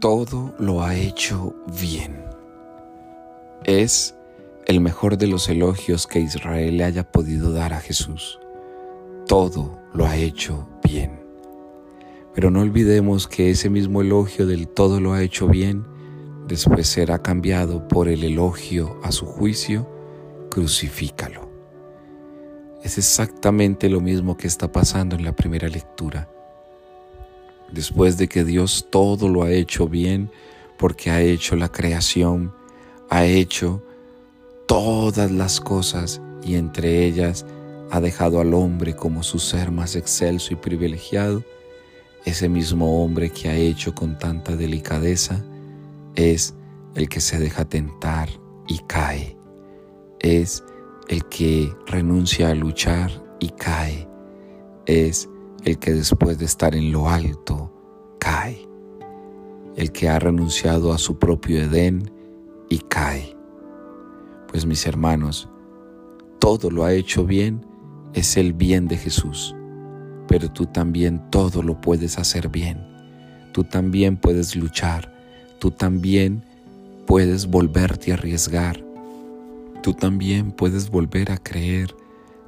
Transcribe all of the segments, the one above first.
todo lo ha hecho bien. Es el mejor de los elogios que Israel le haya podido dar a Jesús. Todo lo ha hecho bien. Pero no olvidemos que ese mismo elogio del todo lo ha hecho bien después será cambiado por el elogio a su juicio, crucifícalo. Es exactamente lo mismo que está pasando en la primera lectura después de que Dios todo lo ha hecho bien, porque ha hecho la creación, ha hecho todas las cosas y entre ellas ha dejado al hombre como su ser más excelso y privilegiado, ese mismo hombre que ha hecho con tanta delicadeza es el que se deja tentar y cae, es el que renuncia a luchar y cae, es el que después de estar en lo alto el que ha renunciado a su propio Edén y cae. Pues mis hermanos, todo lo ha hecho bien, es el bien de Jesús, pero tú también todo lo puedes hacer bien, tú también puedes luchar, tú también puedes volverte a arriesgar, tú también puedes volver a creer,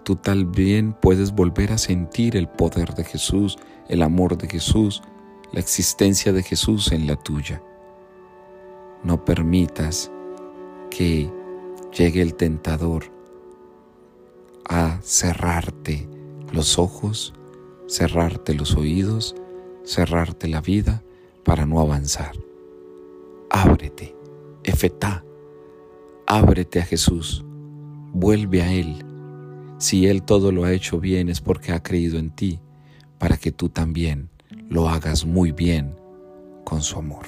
tú también puedes volver a sentir el poder de Jesús, el amor de Jesús, la existencia de Jesús en la tuya. No permitas que llegue el tentador a cerrarte los ojos, cerrarte los oídos, cerrarte la vida para no avanzar. Ábrete, efetá, ábrete a Jesús, vuelve a Él si Él todo lo ha hecho bien es porque ha creído en ti, para que tú también lo hagas muy bien con su amor.